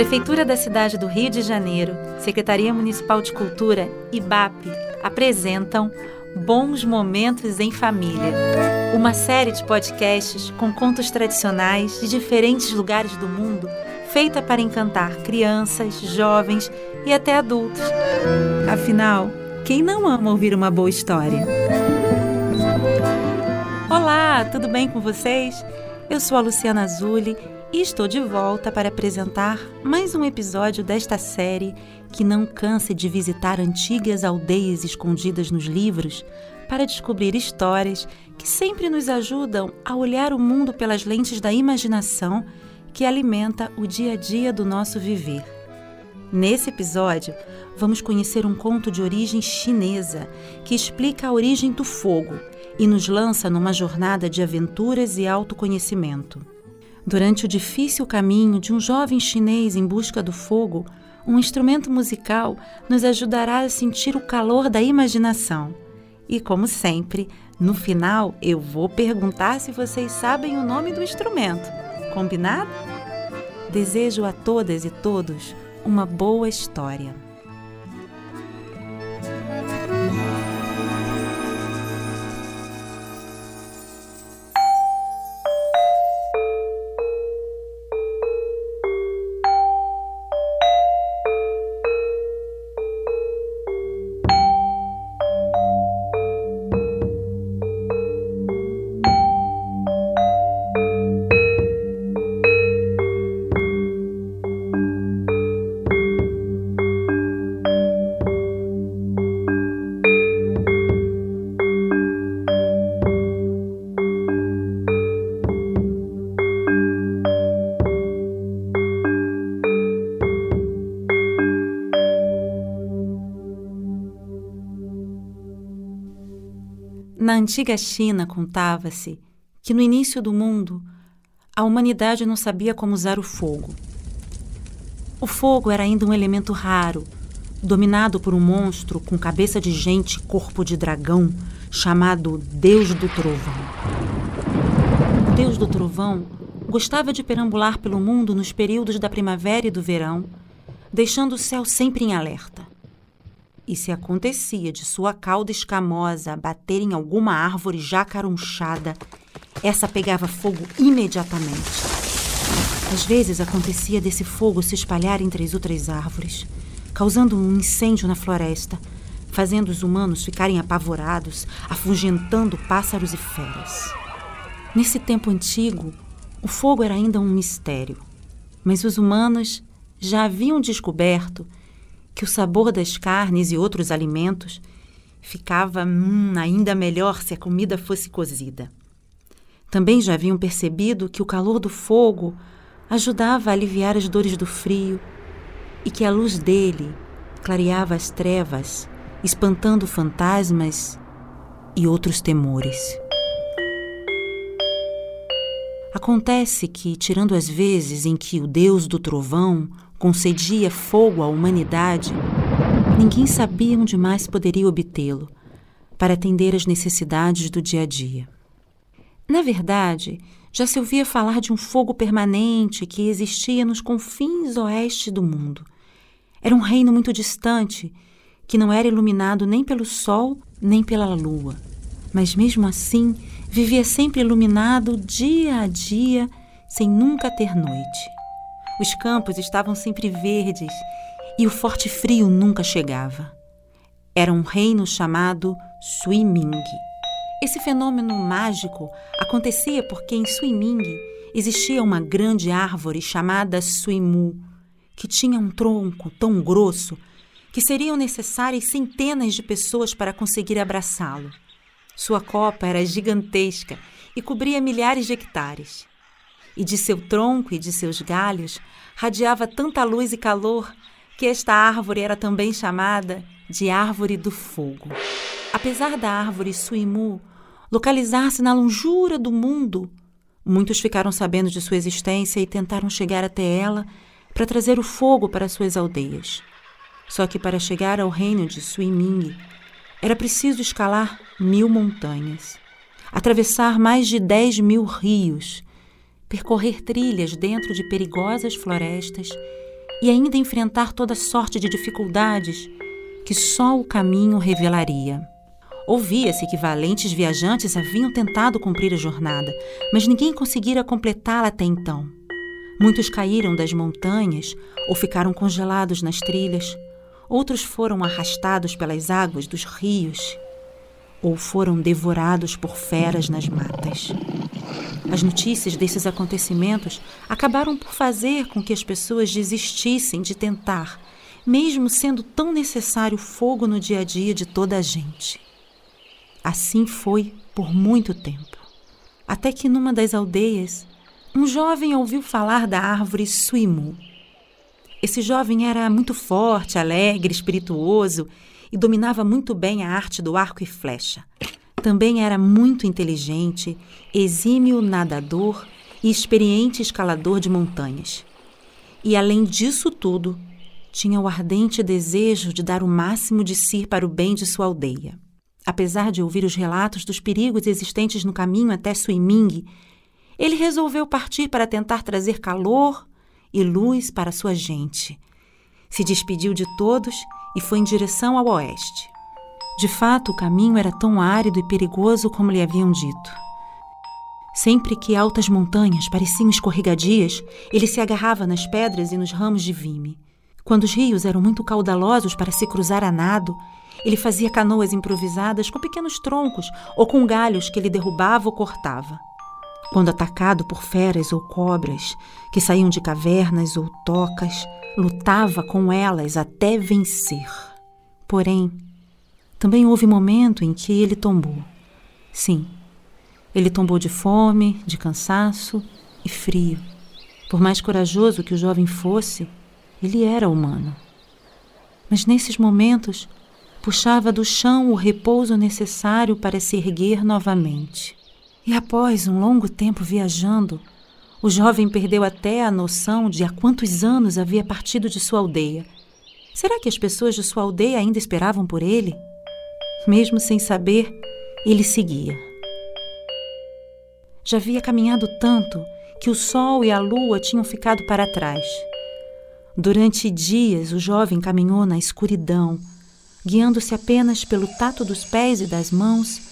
Prefeitura da cidade do Rio de Janeiro, Secretaria Municipal de Cultura e BAP apresentam Bons Momentos em Família, uma série de podcasts com contos tradicionais de diferentes lugares do mundo, feita para encantar crianças, jovens e até adultos. Afinal, quem não ama ouvir uma boa história? Olá, tudo bem com vocês? Eu sou a Luciana Azuli e estou de volta para apresentar mais um episódio desta série que não canse de visitar antigas aldeias escondidas nos livros para descobrir histórias que sempre nos ajudam a olhar o mundo pelas lentes da imaginação que alimenta o dia a dia do nosso viver. Nesse episódio, vamos conhecer um conto de origem chinesa que explica a origem do fogo e nos lança numa jornada de aventuras e autoconhecimento. Durante o difícil caminho de um jovem chinês em busca do fogo, um instrumento musical nos ajudará a sentir o calor da imaginação. E, como sempre, no final eu vou perguntar se vocês sabem o nome do instrumento. Combinado? Desejo a todas e todos uma boa história. Antiga China, contava-se que no início do mundo a humanidade não sabia como usar o fogo. O fogo era ainda um elemento raro, dominado por um monstro com cabeça de gente e corpo de dragão chamado Deus do Trovão. O Deus do Trovão gostava de perambular pelo mundo nos períodos da primavera e do verão, deixando o céu sempre em alerta. E se acontecia de sua cauda escamosa bater em alguma árvore já carunchada, essa pegava fogo imediatamente. Às vezes acontecia desse fogo se espalhar entre as outras árvores, causando um incêndio na floresta, fazendo os humanos ficarem apavorados, afugentando pássaros e feras. Nesse tempo antigo, o fogo era ainda um mistério, mas os humanos já haviam descoberto que o sabor das carnes e outros alimentos ficava hum, ainda melhor se a comida fosse cozida. Também já haviam percebido que o calor do fogo ajudava a aliviar as dores do frio e que a luz dele clareava as trevas, espantando fantasmas e outros temores. Acontece que, tirando as vezes em que o deus do trovão concedia fogo à humanidade, ninguém sabia onde mais poderia obtê-lo para atender às necessidades do dia a dia. Na verdade, já se ouvia falar de um fogo permanente que existia nos confins oeste do mundo. Era um reino muito distante, que não era iluminado nem pelo sol nem pela lua, mas mesmo assim vivia sempre iluminado dia a dia, sem nunca ter noite. Os campos estavam sempre verdes e o forte frio nunca chegava. Era um reino chamado Suiming. Esse fenômeno mágico acontecia porque em Suiming existia uma grande árvore chamada Suimu, que tinha um tronco tão grosso que seriam necessárias centenas de pessoas para conseguir abraçá-lo. Sua copa era gigantesca e cobria milhares de hectares e de seu tronco e de seus galhos radiava tanta luz e calor que esta árvore era também chamada de Árvore do Fogo. Apesar da árvore Suimu localizar-se na longura do mundo, muitos ficaram sabendo de sua existência e tentaram chegar até ela para trazer o fogo para suas aldeias. Só que para chegar ao reino de Suiming, era preciso escalar mil montanhas, atravessar mais de dez mil rios percorrer trilhas dentro de perigosas florestas e ainda enfrentar toda sorte de dificuldades que só o caminho revelaria. Ouvia-se que valentes viajantes haviam tentado cumprir a jornada, mas ninguém conseguira completá-la até então. Muitos caíram das montanhas ou ficaram congelados nas trilhas, outros foram arrastados pelas águas dos rios ou foram devorados por feras nas matas. As notícias desses acontecimentos acabaram por fazer com que as pessoas desistissem de tentar, mesmo sendo tão necessário fogo no dia a dia de toda a gente. Assim foi por muito tempo, até que numa das aldeias, um jovem ouviu falar da árvore suimu. Esse jovem era muito forte, alegre, espirituoso e dominava muito bem a arte do arco e flecha. Também era muito inteligente, exímio nadador e experiente escalador de montanhas. E além disso tudo, tinha o ardente desejo de dar o máximo de si para o bem de sua aldeia. Apesar de ouvir os relatos dos perigos existentes no caminho até Suiming, ele resolveu partir para tentar trazer calor e luz para sua gente. Se despediu de todos e foi em direção ao oeste. De fato, o caminho era tão árido e perigoso como lhe haviam dito. Sempre que altas montanhas pareciam escorregadias, ele se agarrava nas pedras e nos ramos de vime. Quando os rios eram muito caudalosos para se cruzar a nado, ele fazia canoas improvisadas com pequenos troncos ou com galhos que ele derrubava ou cortava. Quando atacado por feras ou cobras que saíam de cavernas ou tocas, lutava com elas até vencer. Porém, também houve momento em que ele tombou. Sim, ele tombou de fome, de cansaço e frio. Por mais corajoso que o jovem fosse, ele era humano. Mas nesses momentos, puxava do chão o repouso necessário para se erguer novamente. E após um longo tempo viajando, o jovem perdeu até a noção de há quantos anos havia partido de sua aldeia. Será que as pessoas de sua aldeia ainda esperavam por ele? Mesmo sem saber, ele seguia. Já havia caminhado tanto que o sol e a lua tinham ficado para trás. Durante dias, o jovem caminhou na escuridão, guiando-se apenas pelo tato dos pés e das mãos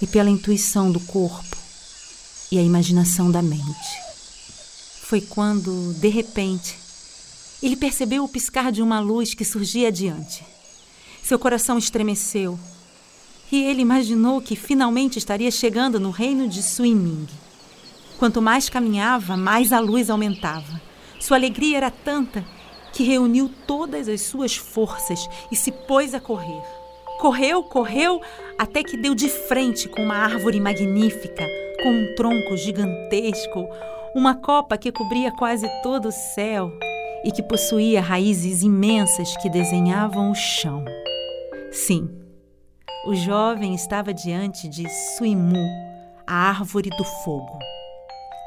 e pela intuição do corpo e a imaginação da mente. Foi quando, de repente, ele percebeu o piscar de uma luz que surgia adiante. Seu coração estremeceu e ele imaginou que finalmente estaria chegando no reino de Suiming. Quanto mais caminhava, mais a luz aumentava. Sua alegria era tanta que reuniu todas as suas forças e se pôs a correr. Correu, correu, até que deu de frente com uma árvore magnífica, com um tronco gigantesco, uma copa que cobria quase todo o céu e que possuía raízes imensas que desenhavam o chão. Sim, o jovem estava diante de Suimu, a árvore do fogo.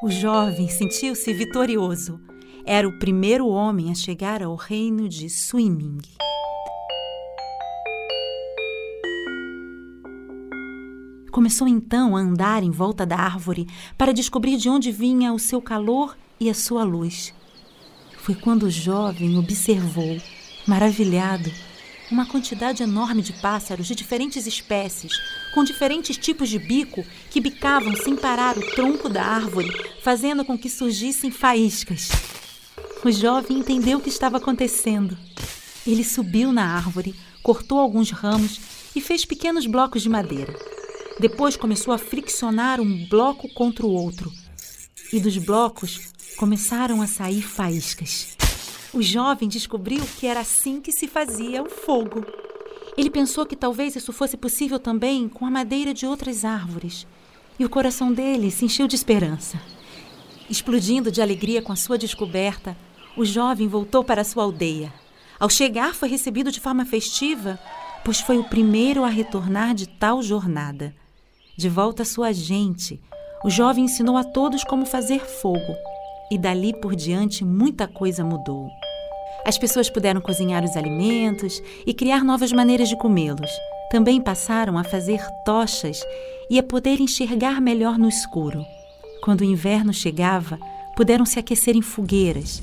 O jovem sentiu-se vitorioso. Era o primeiro homem a chegar ao reino de Suiming. Começou então a andar em volta da árvore para descobrir de onde vinha o seu calor e a sua luz. Foi quando o jovem observou, maravilhado, uma quantidade enorme de pássaros de diferentes espécies, com diferentes tipos de bico, que bicavam sem parar o tronco da árvore, fazendo com que surgissem faíscas. O jovem entendeu o que estava acontecendo. Ele subiu na árvore, cortou alguns ramos e fez pequenos blocos de madeira. Depois começou a friccionar um bloco contra o outro. E dos blocos começaram a sair faíscas. O jovem descobriu que era assim que se fazia o fogo. Ele pensou que talvez isso fosse possível também com a madeira de outras árvores. E o coração dele se encheu de esperança. Explodindo de alegria com a sua descoberta, o jovem voltou para sua aldeia. Ao chegar, foi recebido de forma festiva, pois foi o primeiro a retornar de tal jornada. De volta à sua gente, o jovem ensinou a todos como fazer fogo, e dali por diante muita coisa mudou. As pessoas puderam cozinhar os alimentos e criar novas maneiras de comê-los. Também passaram a fazer tochas e a poder enxergar melhor no escuro. Quando o inverno chegava, puderam se aquecer em fogueiras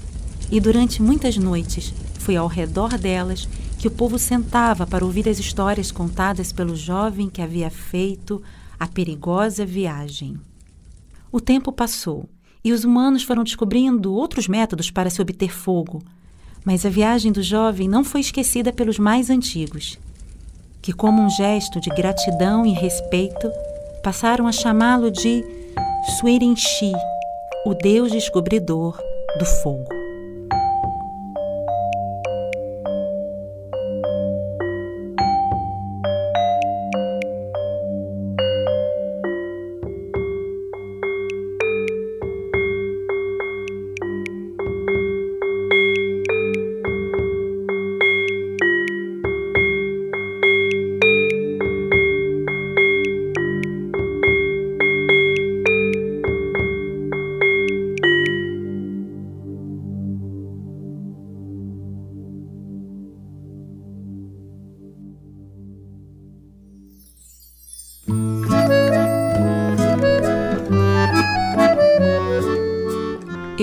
E durante muitas noites foi ao redor delas que o povo sentava para ouvir as histórias contadas pelo jovem que havia feito a perigosa viagem. O tempo passou e os humanos foram descobrindo outros métodos para se obter fogo. Mas a viagem do jovem não foi esquecida pelos mais antigos, que, como um gesto de gratidão e respeito, passaram a chamá-lo de Suirinchi, o deus descobridor do fogo.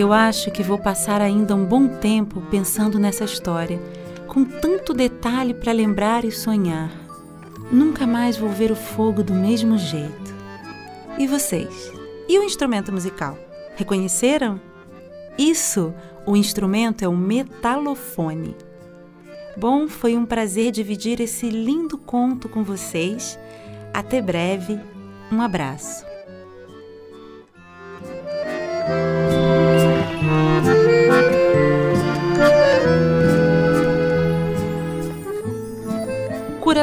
Eu acho que vou passar ainda um bom tempo pensando nessa história, com tanto detalhe para lembrar e sonhar. Nunca mais vou ver o fogo do mesmo jeito. E vocês? E o instrumento musical? Reconheceram? Isso, o instrumento é o metalofone. Bom, foi um prazer dividir esse lindo conto com vocês. Até breve. Um abraço.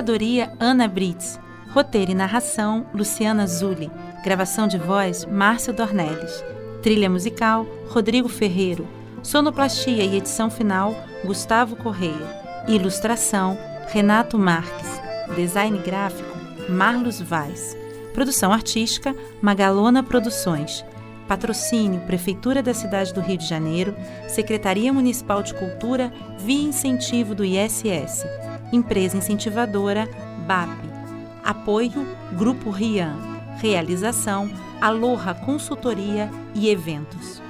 Curadoria Ana Brits. Roteiro e narração Luciana Zulli. Gravação de voz Márcio Dornelles. Trilha musical Rodrigo Ferreiro. Sonoplastia e edição final Gustavo Correia. Ilustração Renato Marques. Design gráfico Marlos Vaz. Produção artística Magalona Produções. Patrocínio Prefeitura da Cidade do Rio de Janeiro, Secretaria Municipal de Cultura, via incentivo do ISS. Empresa incentivadora BAP. Apoio Grupo Rian. Realização Aloha Consultoria e Eventos.